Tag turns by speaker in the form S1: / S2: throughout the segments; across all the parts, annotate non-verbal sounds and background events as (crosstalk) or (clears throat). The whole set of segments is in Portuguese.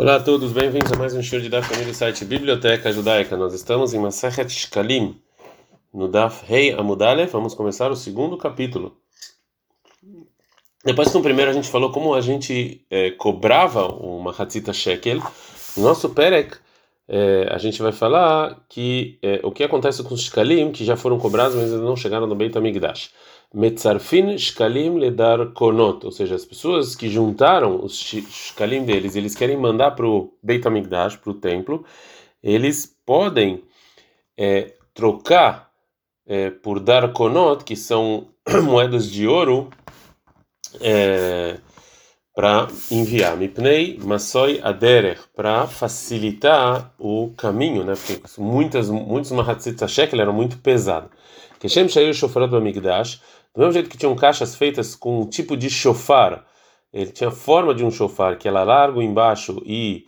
S1: Olá a todos, bem-vindos a mais um show de Daf do site Biblioteca Judaica. Nós estamos em Masechet Shkalim, no Daf Rei Amudale. Vamos começar o segundo capítulo. Depois que no primeiro a gente falou como a gente é, cobrava uma Hatzita Shekel, no nosso Perek é, a gente vai falar que é, o que acontece com os Shkalim que já foram cobrados, mas ainda não chegaram no Beit HaMikdash. Metzarfin shkalim ledar konot, ou seja, as pessoas que juntaram os shkalim deles, eles querem mandar para o Beit HaMikdash, para o templo, eles podem é, trocar é, por dar konot, que são (clears throat) moedas de ouro, é, para enviar. Mipnei masoi aderer, para facilitar o caminho, né? Porque muitas, muitos mahatzit shekel eram muito pesados. Que Shem Shayur Shofarot Bamigdash, do mesmo jeito que tinham caixas feitas com um tipo de shofar, ele tinha a forma de um shofar, que era largo embaixo e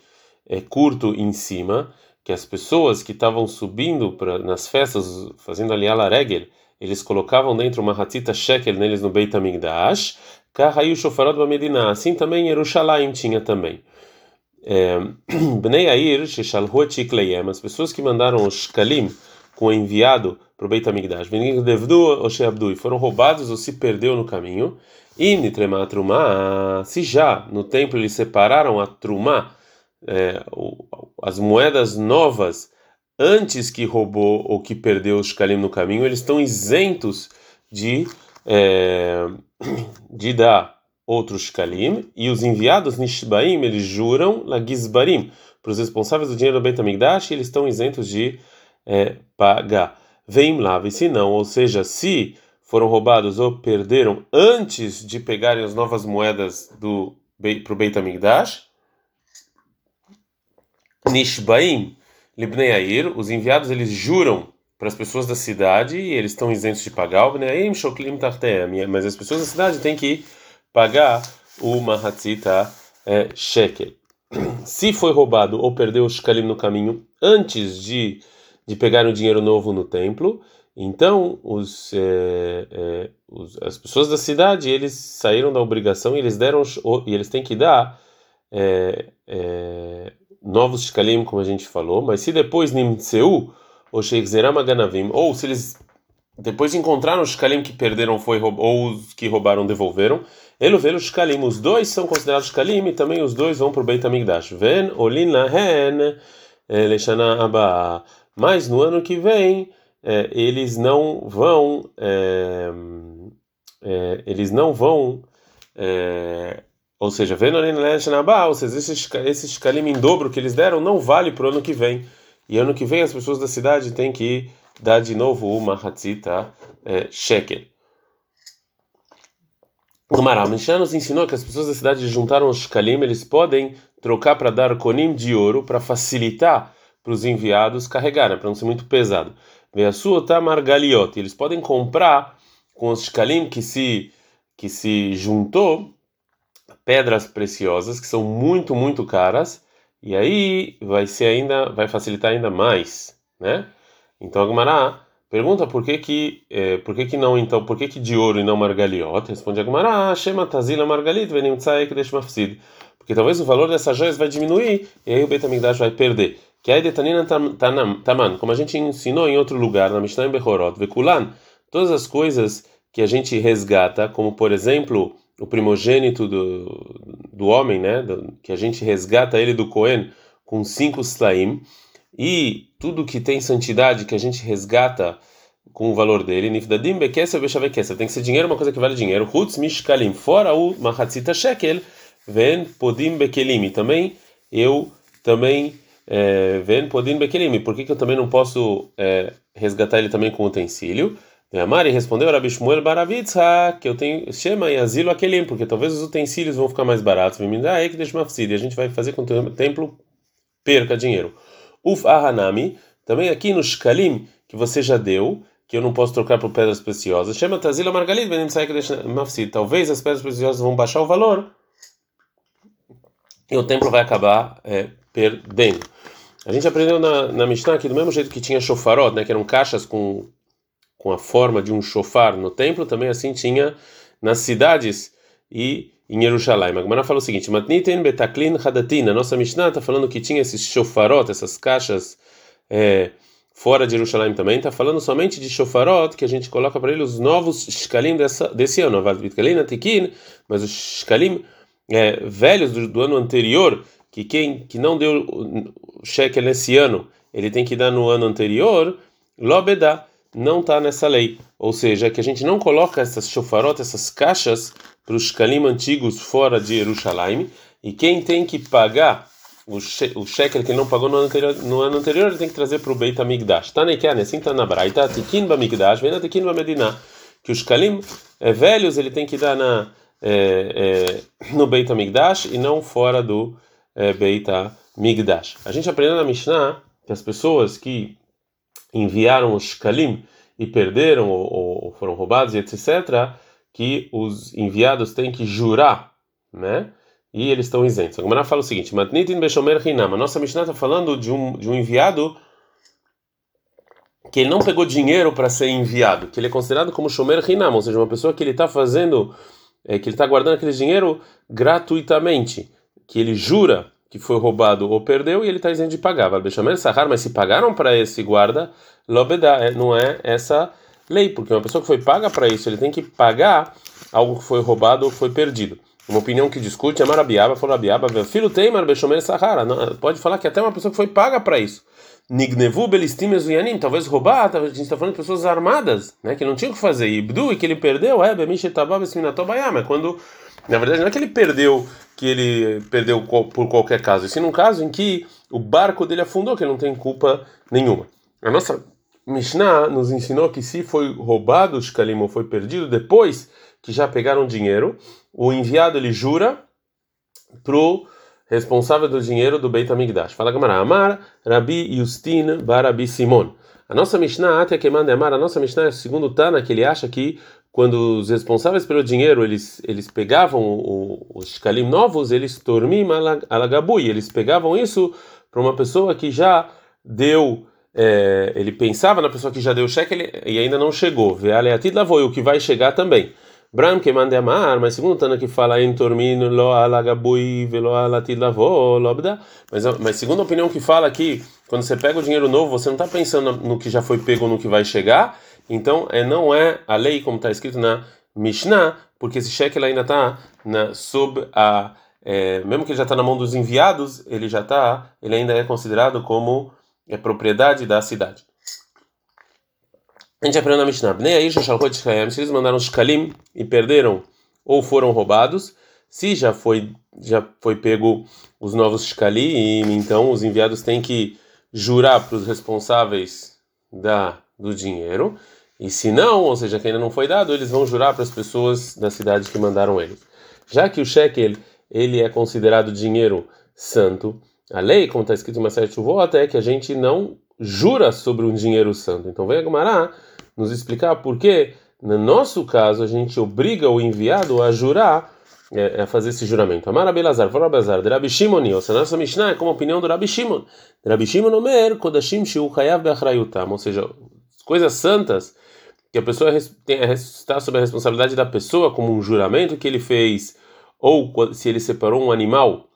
S1: é, curto em cima, que as pessoas que estavam subindo pra, nas festas, fazendo ali ala regel, eles colocavam dentro uma hatita shekel neles no Beit HaMikdash, Kahayu Shofarot Bamedina, assim também Yerushalayim tinha também. É, (clears throat) Bnei Air, as pessoas que mandaram os Kalim com o enviado para o Beit HaMikdash. E foram roubados ou se perdeu no caminho. E se já no templo eles separaram a Trumá, é, as moedas novas, antes que roubou ou que perdeu os Shkalim no caminho, eles estão isentos de, é, (coughs) de dar outros Shkalim. E os enviados Nishbaim, eles juram la Gizbarim, para os responsáveis do dinheiro do Beit HaMikdash, eles estão isentos de é, pagar. Vem lá, e se não, ou seja, se foram roubados ou perderam antes de pegarem as novas moedas do para o Beit HaMikdash, Nishbaim Libnei Air, os enviados eles juram para as pessoas da cidade e eles estão isentos de pagar o Bnei Shoklim Tartem, mas as pessoas da cidade têm que pagar o Mahatzita é, Shekel. (clears throat) Se foi roubado ou perdeu o Shkalim no caminho antes de de pegar o dinheiro novo no templo. Então, os, é, é, os, as pessoas da cidade eles saíram da obrigação e eles deram e eles têm que dar é, novos shkalim, como a gente falou. Mas se depois nimtseu ou ganavim, ou se eles depois encontraram os shkalim que perderam foi ou os que roubaram devolveram, vê os shkalim. Os dois são considerados shkalim e também os dois vão para o Beit Hamikdash. Ven olin lahen leshana abba mas no ano que vem é, eles não vão é, é, eles não vão é, ou seja, vendo ou seja, esses, esses kalim em dobro que eles deram não vale para o ano que vem. E ano que vem as pessoas da cidade têm que dar de novo uma hatzita é, shekel. O Mishnah nos ensinou que as pessoas da cidade juntaram os kalim, eles podem trocar para dar konim de ouro para facilitar para os enviados carregarem, para não ser muito pesado. Veasuta margaliot, eles podem comprar com os shkalim que se que se juntou pedras preciosas que são muito muito caras e aí vai ser ainda vai facilitar ainda mais, né? Então a pergunta por que que é, por que que não então por que que de ouro e não margaliot? Responde a Gemara, Shema tazila margalit venim tzaik desh mafsid. Porque talvez o valor dessas joias vai diminuir e aí o Beit HaMikdash vai perder. Que aí detanina taman, como a gente ensinou em outro lugar, na Mishnah em Bechorot, Vekulan, todas as coisas que a gente resgata, como por exemplo o primogênito do, do homem, né, que a gente resgata ele do Cohen com cinco slaim, e tudo que tem santidade que a gente resgata com o valor dele, nifdadim bekesser bechavekesser, tem que ser dinheiro, uma coisa que vale dinheiro, hutz mishkalim, fora o mahatzita shekel, ven podim bekelim, também eu também Ven podin bekelim. Por que, que eu também não posso é, resgatar ele também com utensílio? A Mari respondeu, Rabi Shmuel Baravitza, que eu tenho chama e asilo aquelim, porque talvez os utensílios vão ficar mais baratos. E a gente vai fazer com que o templo perca dinheiro. Uf ahanami, também aqui no shkalim que você já deu, que eu não posso trocar por pedras preciosas. Chama Tazila Margalit, deixa mafsid. Talvez as pedras preciosas vão baixar o valor e o templo vai acabar é, perdendo. A gente aprendeu na, na Mishnah que do mesmo jeito que tinha shofarot, né, que eram caixas com, com a forma de um shofar no templo, também assim tinha nas cidades e em Jerusalém. A Gemara fala o seguinte: Matniten betaklin hadatin. A nossa Mishnah está falando que tinha esses shofarot, essas caixas é, fora de Jerusalém também. Está falando somente de shofarot que a gente coloca para ele os novos shkalim dessa, desse ano. Mas os shkalim é, velhos do, do, ano anterior, que quem que não deu shekel nesse ano, ele tem que dar no ano anterior, lobedá não está nessa lei. Ou seja, que a gente não coloca essas shofarot, essas caixas, para os kalim antigos fora de Jerusalém, e quem tem que pagar o, shekel que não pagou no ano anterior, no ano anterior ele tem que trazer para o Beit HaMikdash. Tá nekiane, assim está na Braita, tikin b'mikdash, vem na tikin b'medina, que os kalim é, velhos ele tem que dar na, é, é, no Beit HaMikdash e não fora do é, Beit HaMikdash. A gente aprendeu na Mishnah que as pessoas que enviaram os Kalim e perderam ou, ou foram roubados, etc., que os enviados têm que jurar, né? E eles estão isentos. A Gemara fala o seguinte: Matnitin Beshomer Hinam. A nossa Mishnah está falando de um, de um enviado que ele não pegou dinheiro para ser enviado, que ele é considerado como Shomer Hinam, ou seja, uma pessoa que ele está fazendo, é, que ele está guardando aquele dinheiro gratuitamente, que ele jura que foi roubado ou perdeu e ele está isento de pagar. Sahar, mas se pagaram para esse guarda, lobedá, é, não é essa lei, porque uma pessoa que foi paga para isso, ele tem que pagar algo que foi roubado ou foi perdido. Uma opinião que discute é Marabiaba, falou Rabiaba, filho tem Marbeshomer Sahara, pode falar que até uma pessoa que foi paga para isso. Nignevu belistim ezuyanim, talvez roubar, a gente está falando de pessoas armadas, né, que não tinham o que fazer, Ibdu, e que ele perdeu, é, Bemishetabab Esminatobayama, quando, na verdade, não é que ele perdeu que ele perdeu por qualquer caso, e sim num caso em que o barco dele afundou, que ele não tem culpa nenhuma. A nossa Mishnah nos ensinou que se foi roubado o shkalim ou foi perdido, depois que já pegaram dinheiro, o enviado ele jura pro responsável do dinheiro do Beit HaMikdash. Fala Gamara, Amar, Rabi Yustin, Barabi Simon. A nossa Mishnah, até que manda Amar, a nossa Mishnah é segundo Tana, que ele acha que quando os responsáveis pelo dinheiro eles eles pegavam os shkalim novos, eles tormim alagabui, eles pegavam isso para uma pessoa que já deu é, ele pensava na pessoa que já deu o cheque e ainda não chegou. Vealeatid lavou, o que vai chegar também. Bram que manda amar, mas segundo o Tana que fala em tormino lo alagabui velo alatid lobda. Mas, mas segundo a opinião que fala aqui, quando você pega o dinheiro novo, você não está pensando no que já foi pego no que vai chegar então, é, não é a lei como está escrito na Mishnah, porque esse cheque ainda está sob a. É, mesmo que ele já está na mão dos enviados, ele já está, ele ainda é considerado como é, propriedade da cidade. A gente aprendeu na Mishnah. Se eles mandaram shkalim e perderam ou foram roubados, se já foi já foi pego os novos shkalim, então os enviados têm que jurar para os responsáveis da do dinheiro e se não, ou seja, que ainda não foi dado, eles vão jurar para as pessoas da cidade que mandaram eles. Já que o shekel ele é considerado dinheiro santo, a lei, como está escrito em de voto, é que a gente não jura sobre um dinheiro santo. Então vem a Gumará nos explicar por que, no nosso caso, a gente obriga o enviado a jurar, é, a fazer esse juramento. Amar Abelazar, fala Abelazar, de Rabi Shimon, ou seja, nossa Mishnah é como a opinião do Rabi Shimon. Rabi Shimon Omer, Kodashim Shiu Be'achrayutam, ou seja, coisas santas que a pessoa está sob a responsabilidade da pessoa, como um juramento que ele fez, ou se ele separou um animal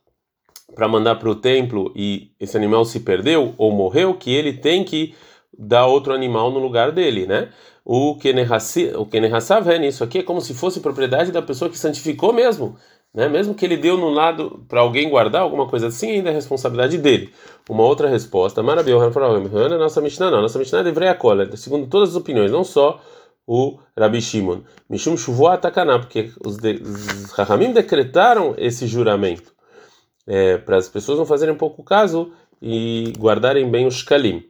S1: para mandar para o templo e esse animal se perdeu ou morreu, que ele tem que dar outro animal no lugar dele, né? O Kenerhassav é nisso aqui é como se fosse propriedade da pessoa que santificou mesmo, né? Mesmo que ele deu no lado para alguém guardar alguma coisa assim, ainda é responsabilidade dele. Uma outra resposta, Marabil, nossa Mishnah não, nossa Mishnah é de Vreakola, segundo todas as opiniões, não só o Rabi Shimon. Mishum Shuvuah Takaná, porque os, de, Rahamim decretaram esse juramento é, para as pessoas não fazerem pouco caso e guardarem bem os Shkalim.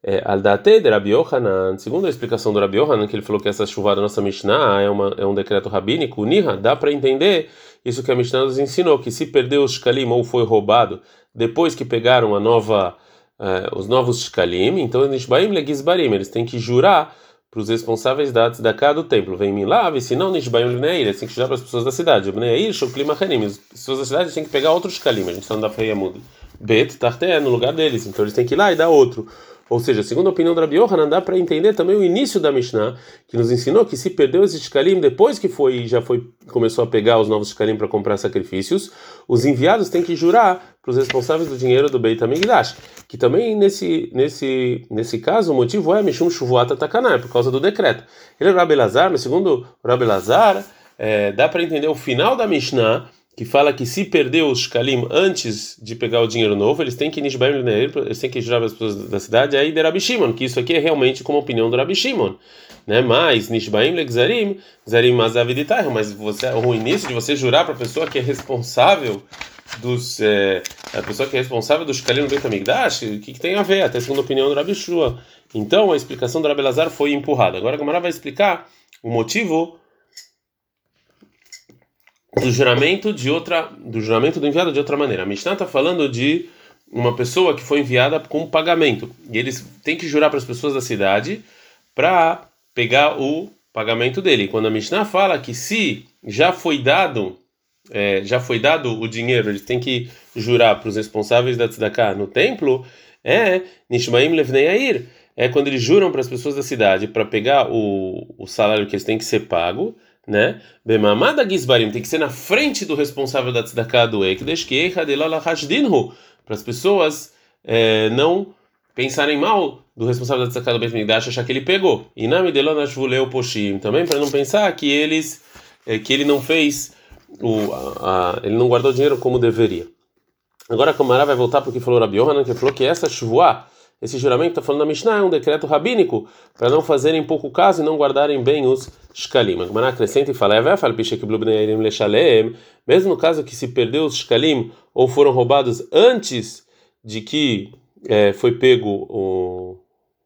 S1: É, Aldate de Rabi Yohanan, segundo a explicação do Rabi Yohanan, que ele falou que essa chuva da nossa Mishnah é, uma, é um decreto rabínico, Niha, dá para entender isso que a Mishnah nos ensinou, que se perdeu os shkalim ou foi roubado depois que pegaram a nova, uh, os novos shkalim, então nishbaim legizbarim, eles têm que jurar para os responsáveis da tzedakah do templo. Vem lá, se não nishbaim bnei eles têm que jurar para as pessoas da cidade. Bnei shoklim achanim, as pessoas da cidade têm que pegar outros shkalim, a gente está andando feia muda. Bet Tarté no lugar deles. Então eles têm que ir lá e dar outro. Ou seja, segundo a opinião do Rabi Yohanan, dá para entender também o início da Mishnah, que nos ensinou que se perdeu esse shkalim depois que foi já foi começou a pegar os novos shkalim para comprar sacrifícios, os enviados têm que jurar para os responsáveis do dinheiro do Beit HaMikdash, que também nesse nesse nesse caso o motivo é Mishum Shuvuata Takanah, é por causa do decreto. Ele é Rabi Lazar, mas segundo Rabi Lazar, é, dá para entender o final da Mishnah que fala que se perdeu os shkalim antes de pegar o dinheiro novo, eles têm que nishbaim eles têm que jurar as pessoas da cidade aí de Rabi Shimon, que isso aqui é realmente como a opinião do Rabi Shimon, né? Mas nishbaim legzarim, zarim mazaviditah, mas você o início de você jurar para a pessoa que é responsável dos é, a pessoa que é responsável do shkalim no Beit Hamikdash, o que, que, tem a ver? Até segundo a opinião do Rabi Shua. Então a explicação do Rabi Lazar foi empurrada. Agora a Gamara vai explicar o motivo do juramento de outra do juramento do enviado de outra maneira. A Mishnah está falando de uma pessoa que foi enviada com pagamento e eles têm que jurar para as pessoas da cidade para pegar o pagamento dele. Quando a Mishnah fala que se já foi dado é, já foi dado o dinheiro, eles têm que jurar para os responsáveis da tzedakah no templo, é Nishmaim Levnei Air, é quando eles juram para as pessoas da cidade para pegar o, o salário que eles têm que ser pago né? Bemamada Gizbarim tem que ser na frente do responsável da tzedakah do Ekdesh, que para as pessoas é, não pensarem mal do responsável da tzedakah do Bet Migdash, achar que ele pegou. E na Midelonashvuleu Poshim, também para não pensar que eles é, que ele não fez o a, a, ele não guardou dinheiro como deveria. Agora a Kamara vai voltar para o que falou Rabi Yohanan, que falou que essa chuva esse juramento está falando na Mishnah, é um decreto rabínico para não fazerem pouco caso e não guardarem bem os shkalim. A Gemara acrescenta e fala: mesmo no caso que se perdeu os shkalim ou foram roubados antes de que é, foi pego o,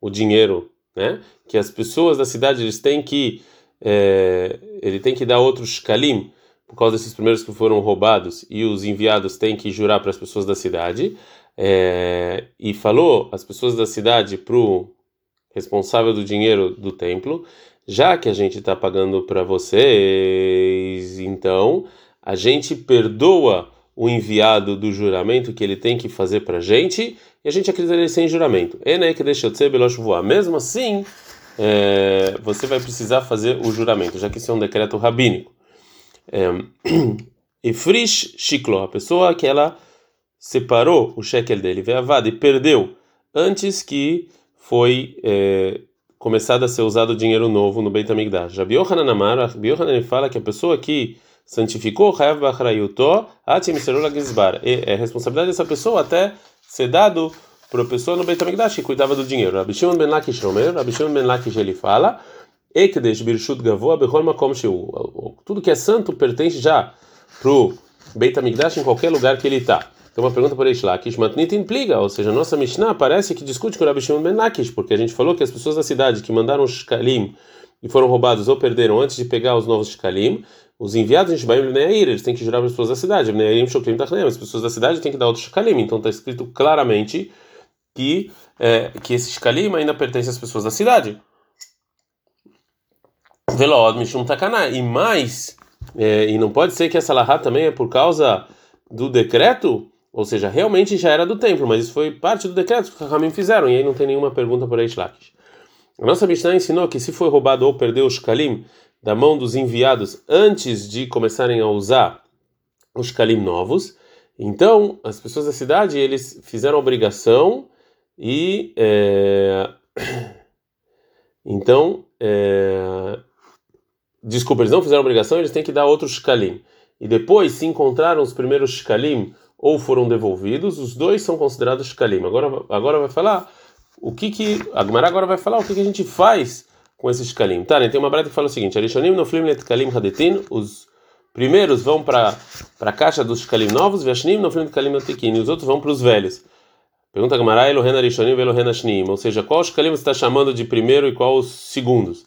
S1: o dinheiro, né? Que as pessoas da cidade eles têm que é, ele tem que dar outros shkalim por causa desses primeiros que foram roubados e os enviados têm que jurar para as pessoas da cidade é, e falou as pessoas da cidade para o responsável do dinheiro do templo, já que a gente está pagando para vocês, então a gente perdoa o enviado do juramento que ele tem que fazer para a gente e a gente acredita ele sem juramento. Mesmo assim, é, você vai precisar fazer o juramento, já que isso é um decreto rabínico. É, (clears throat) e frish shiklo, a pessoa que ela separou o shekel dele, veavad, e perdeu antes que foi é, começado a ser usado dinheiro novo no Beit HaMikdash. Rabi Yohanan Amar, Rabi Yohanan fala que a pessoa que santificou Chayav Bachrayuto, Atim Gizbar, é responsabilidade dessa pessoa até ser dado para a pessoa no Beit HaMikdash que cuidava do dinheiro. Rabi Shimon Ben Lakish Romer, Rabi Shimon Ben Lakish ele fala, Ekdesh Birshut Gavoa Bechol Makom Tudo que é santo pertence já para o Beit HaMikdash em qualquer lugar que ele está. Tem uma pergunta por Eish Lakish, Matnit implica, ou seja, nossa Mishnah parece que discute com o Rabi Shimon Ben Lakish, porque a gente falou que as pessoas da cidade que mandaram os shkalim e foram roubados ou perderam antes de pegar os novos shkalim, os enviados em Shbaim Bneir, eles têm que jurar para as pessoas da cidade, Bneirim Shoklim Tachnem, as pessoas da cidade têm que dar outros shkalim, então está escrito claramente que, é, que esse shkalim ainda pertence às pessoas da cidade. Velod Mishum Takaná, e mais, é, e não pode ser que essa lahá também é por causa do decreto ou seja, realmente já era do templo, mas isso foi parte do decreto que os Ramim fizeram, e aí não tem nenhuma pergunta por Eish Lakish. A nossa Mishnah ensinou que se foi roubado ou perdeu o shkalim da mão dos enviados antes de começarem a usar os shkalim novos, então as pessoas da cidade eles fizeram obrigação e é, (coughs) então é, desculpa, eles não fizeram obrigação, eles têm que dar outro shkalim. E depois, se encontraram os primeiros shkalim ou foram devolvidos, os dois são considerados shkalim. Agora, agora vai falar o que que a Gemara agora vai falar o que, que a gente faz com esses shkalim. Tá, né? tem uma breta que fala o seguinte: Arishonim no flim letkalim hadetin, os primeiros vão para para a caixa dos shkalim novos, veshnim no flim letkalim hadetin, e os outros vão para os velhos. Pergunta a Gemara, Elohen Arishonim, Elohen Ashnim, ou seja, qual shkalim você está chamando de primeiro e qual os segundos?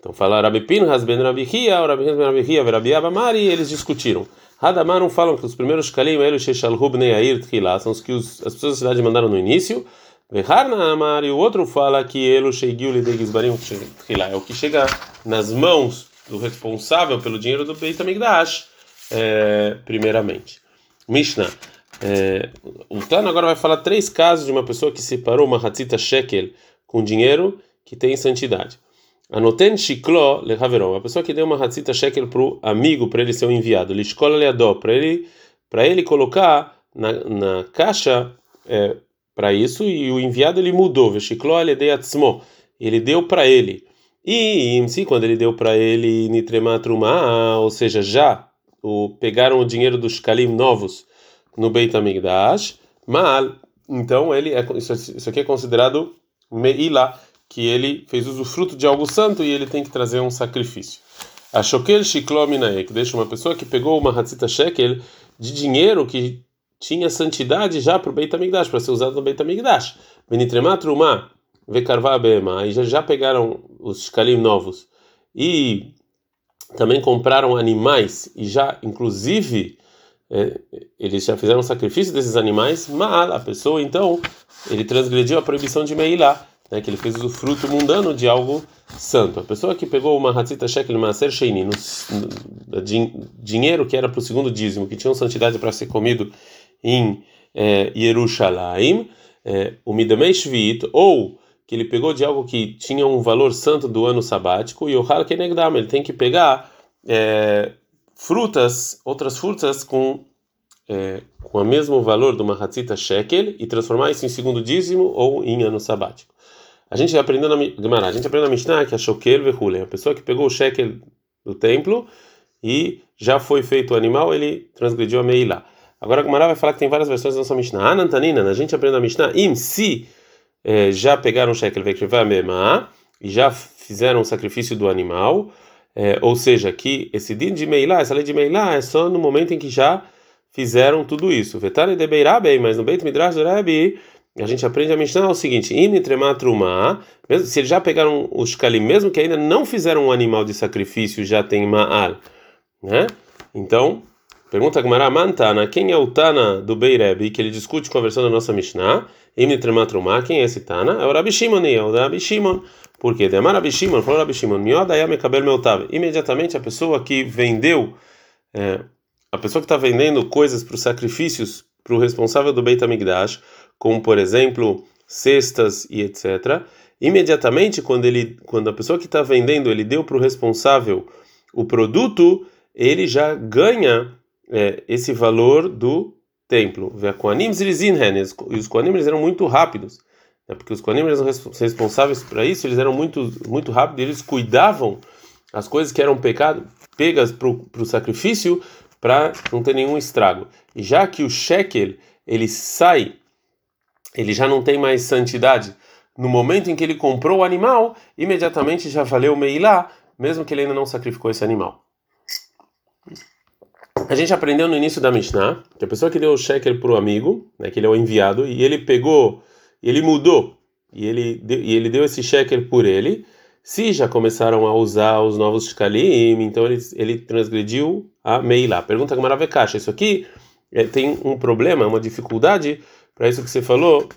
S1: Então fala Rabi Pinhas ben Rabi Hia, Rabi Pinhas ben Rabi Hia, Rabi eles discutiram. Hadamarum falam que os primeiros kalim, eles Sheshalhub Neair Tchilá, são os que os, as pessoas da cidade mandaram no início. Veharna Amar, e o outro fala que Elo Sheigiu Lidegizbarim Tchilá, é o que chega nas mãos do responsável pelo dinheiro do Beit HaMikdash, é, primeiramente. Mishnah. É, o Tano agora vai falar três casos de uma pessoa que separou uma hatzita shekel com dinheiro que tem santidade. Anoten shiklo lehaveron, a pessoa que deu uma hatzita shekel para o amigo para ele ser um enviado, lishkol leadó, para ele para ele colocar na, na caixa é, para isso e o enviado ele mudou, veshiklo ele ele deu para ele. E sim, quando ele deu para ele nitrematruma, ou seja, já o, pegaram o dinheiro dos kalim novos no Beit HaMikdash, mal, então ele é, isso, isso aqui é considerado meila, que ele fez usufruto de algo santo e ele tem que trazer um sacrifício. A shokel shiklominae, que deixa uma pessoa que pegou uma hatzita shekel de dinheiro que tinha santidade já para o Beit HaMikdash, para ser usado no Beit HaMikdash. Benitremat vekarva bema, e já, já pegaram os shkalim novos e também compraram animais e já, inclusive, é, eles já fizeram sacrifício desses animais, mas a pessoa então ele transgrediu a proibição de Meilá, né, que ele fez o fruto mundano de algo santo. A pessoa que pegou uma Hatzita Shekel Maser Sheini, no, no, dinheiro que era para o segundo dízimo, que tinha santidade para ser comido em é, Yerushalayim, é, o Midamei Shvit, ou que ele pegou de algo que tinha um valor santo do ano sabático, e o Hal Kenegdam, ele tem que pegar é, frutas, outras frutas com é, com o mesmo valor do Mahatzita Shekel e transformar isso em segundo dízimo ou em ano sabático. A gente aprendeu na Gemara, a gente aprendeu na Mishnah que a Shokel Vehule, a pessoa que pegou o Shekel do templo e já foi feito o animal, ele transgrediu a Meilá. Agora a Gemara vai falar que tem várias versões da nossa Mishnah. Anantanina, a gente aprende na Mishnah, im se é, já pegaram o Shekel Vekriva Mema e já fizeram o sacrifício do animal, é, ou seja, que esse din de Meilá, essa lei de Meilá é só no momento em que já fizeram tudo isso. Vetare de Beirabei, mas no Beit Midrash do Rebbe, a gente aprende a Mishnah o seguinte: Imitrematruma, mesmo se eles já pegaram os Kalim, mesmo que ainda não fizeram um animal de sacrifício, já tem Ma'al, né? Então, pergunta Gmará Mantana, quem é o Tana do Beirebi, que ele discute com a versão da nossa Mishnah? Imitrematruma, quem é esse Tana? É o Rabi Shimon, é o Rabi Shimon. Por quê? Demar Rabi Shimon, falou Rabi Shimon. Imediatamente a pessoa que vendeu. É, a pessoa que está vendendo coisas para os sacrifícios para o responsável do Beit HaMikdash, como por exemplo cestas e etc. Imediatamente quando ele, quando a pessoa que está vendendo ele deu para o responsável o produto, ele já ganha é, esse valor do templo. E os Koanim eram muito rápidos, né? porque os Koanim eram responsáveis para isso, eles eram muito muito rápidos, eles cuidavam as coisas que eram pecado, pegas para o sacrifício para não ter nenhum estrago. E já que o shekel ele sai, ele já não tem mais santidade. No momento em que ele comprou o animal, imediatamente já valeu meilá, mesmo que ele ainda não sacrificou esse animal. A gente aprendeu no início da Mishnah que a pessoa que deu o shekel para o amigo, né, que ele é o enviado, e ele pegou, ele mudou, e ele, e ele deu esse shekel por ele, se já começaram a usar os novos shkalim, então ele, ele transgrediu a Meilá. Pergunta que Maravekasha, isso aqui é, tem um problema, uma dificuldade para isso que você falou,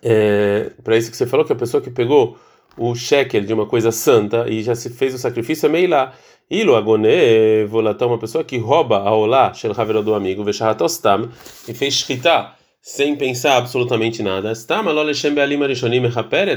S1: é, para isso que você falou que a pessoa que pegou o shekel de uma coisa santa e já se fez o sacrifício é Meilá. Ilo agone volatão, uma pessoa que rouba a olá, shel do amigo, veshahatostam, e fez shkita sem pensar absolutamente nada.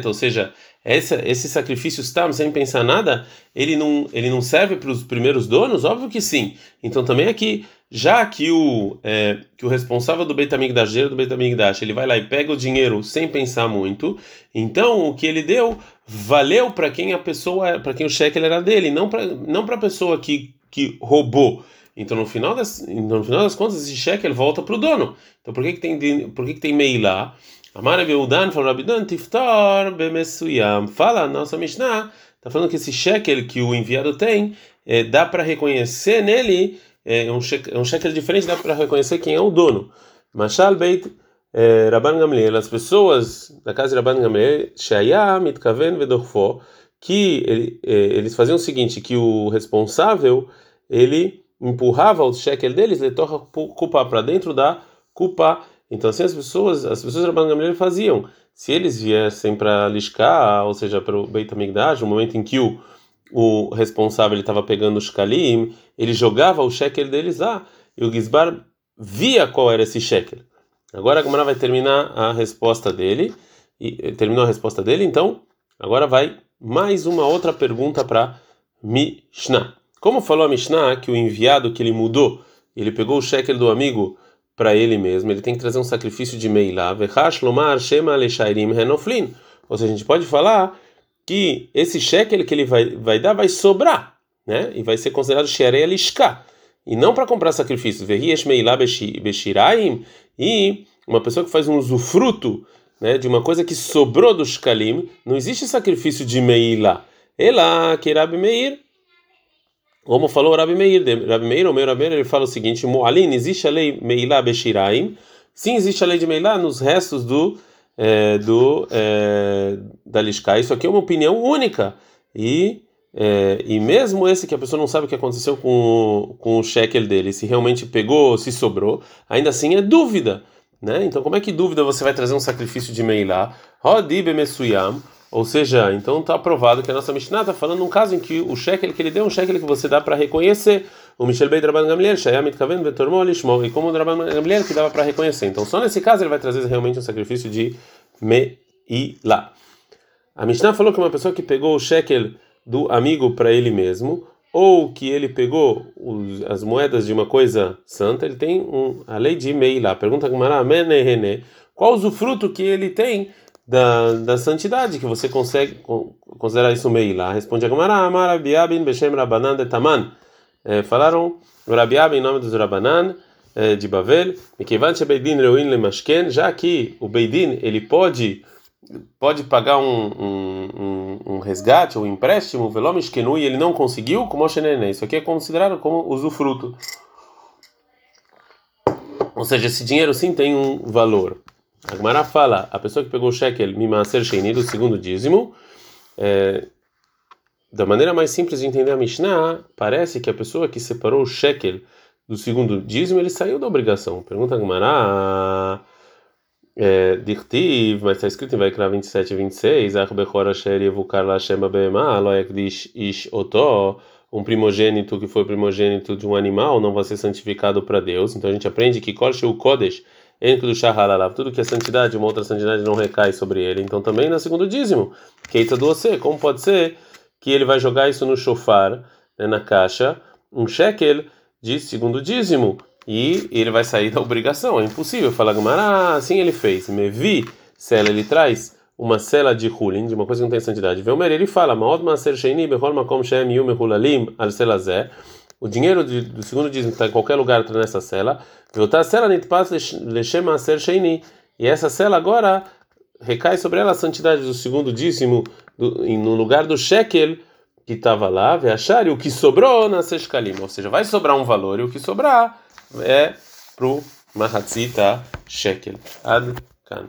S1: Ou seja, esse, esse sacrifício Stam, sem pensar nada, ele não, ele não serve para os primeiros donos? Óbvio que sim. Então também aqui, já que o, é, que o responsável do Beit HaMikdash, do Beit HaMikdash, ele vai lá e pega o dinheiro sem pensar muito, então o que ele deu valeu para quem a pessoa, para quem o cheque era dele, não para não a pessoa que, que roubou. Então, no final das, no final das contas, esse cheque ele volta para o dono. Então, por que, que tem por que, que tem Meilá? Amar Beudan falou Rabidan Tiftar Bemesuyam. Fala nossa Mishnah, está falando que esse cheque que o enviado tem, é, dá para reconhecer nele, é um cheque, é um cheque diferente, dá para reconhecer quem é o dono. Mashal Beit é, Rabban Gamliel, as pessoas da casa de Rabban Gamliel, Shaya Mitkaven Vedorfo, que ele, é, eles faziam o seguinte, que o responsável, ele empurrava o shekel deles, ele torna culpa para dentro da culpa. Então assim as pessoas, as pessoas da Rabban faziam. Se eles viessem para Lishká, ou seja, para o Beit HaMikdash, no momento em que o, o responsável estava pegando os shkalim, ele jogava o shekel deles lá, e o Gizbar via qual era esse shekel. Agora a Gemara vai terminar a resposta dele e terminou a resposta dele, então agora vai mais uma outra pergunta para Mishnah. Como falou a Mishnah que o enviado que ele mudou, ele pegou o shekel do amigo para ele mesmo, ele tem que trazer um sacrifício de Meilá, Vechash Lomar Shema Leshairim Renoflin. Ou seja, a gente pode falar que esse shekel que ele vai, vai dar vai sobrar, né? E vai ser considerado Sherei Alishka. E não para comprar Beshiraim. E uma pessoa que faz um usufruto né, de uma coisa que sobrou do shkalim, não existe sacrifício de Meilá. Ela, que Rabi Meir, como falou Rabi Meir, Rabi Meir, o meu Rabi Meir, ele fala o seguinte: Moalin, existe a lei Meilá Beshiraim? Sim, existe a lei de Meilá nos restos do é, do é, da Lishka. Isso aqui é uma opinião única e é, e mesmo esse que a pessoa não sabe o que aconteceu com, com o shekel dele, se realmente pegou, se sobrou, ainda assim é dúvida, né? Então como é que dúvida você vai trazer um sacrifício de Meilá? Ou seja, então está provado que a nossa Mishnah está falando um caso em que o shekel que ele deu é um shekel que você dá para reconhecer. O Michel Bey Draban Gamliel, Shayamit Kaven, Betormol, Lishmo, e como o Draban Gamliel que dava para reconhecer. Então só nesse caso ele vai trazer realmente um sacrifício de Meilá. A Mishnah falou que uma pessoa que pegou o shekel do amigo para ele mesmo, ou que ele pegou os, as moedas de uma coisa santa, ele tem um, a lei de Meilá. Pergunta Gamara, qual o usufruto que ele tem da, da santidade, que você consegue considerar isso Meilá. Responde a Gamara, Amar Rabiabin Beshem Rabanan de Taman. É, falaram Rabiabin em nome dos Rabanan é, de Bavel, já que o Beidin ele pode pode pagar um, um, um, um resgate ou um empréstimo, Velomishkenu, e ele não conseguiu, como. Isso aqui é considerado como usufruto. Ou seja, esse dinheiro sim tem um valor. A Gemara fala, a pessoa que pegou o shekel mimaser sheini do segundo dízimo, é, da maneira mais simples de entender a Mishnah, parece que a pessoa que separou o shekel do segundo dízimo, ele saiu da obrigação. Pergunta a Gemara, é, Dirtiv, mas está escrito em Vaikra 27 e 26, Arbechor Asher Yevukar Lashem Abema, Loekdish Ish Oto, um primogênito que foi primogênito de um animal não vai ser santificado para Deus. Então a gente aprende que Kol o Kodesh do Shahalalav, tudo que é santidade, uma outra santidade não recai sobre ele. Então também no segundo dízimo, Keita do Ose, como pode ser que ele vai jogar isso no shofar, né, na caixa, um shekel de segundo dízimo, e ele vai sair da obrigação, é impossível. Fala Gamara, assim ele fez. Me vi, cela, ele traz uma cela de hulin, de uma coisa que não tem santidade. Velmer, ele fala, Sheini, Hulalim, Al o dinheiro de, do segundo dízimo está em qualquer lugar está nessa cela. Sheini. E essa cela agora recai sobre ela a santidade do segundo dízimo do, no lugar do shekel que estava lá, achar o que sobrou na seshkalim. Ou seja, vai sobrar um valor e o que sobrar é pro mahatzita shekel. Ad kan.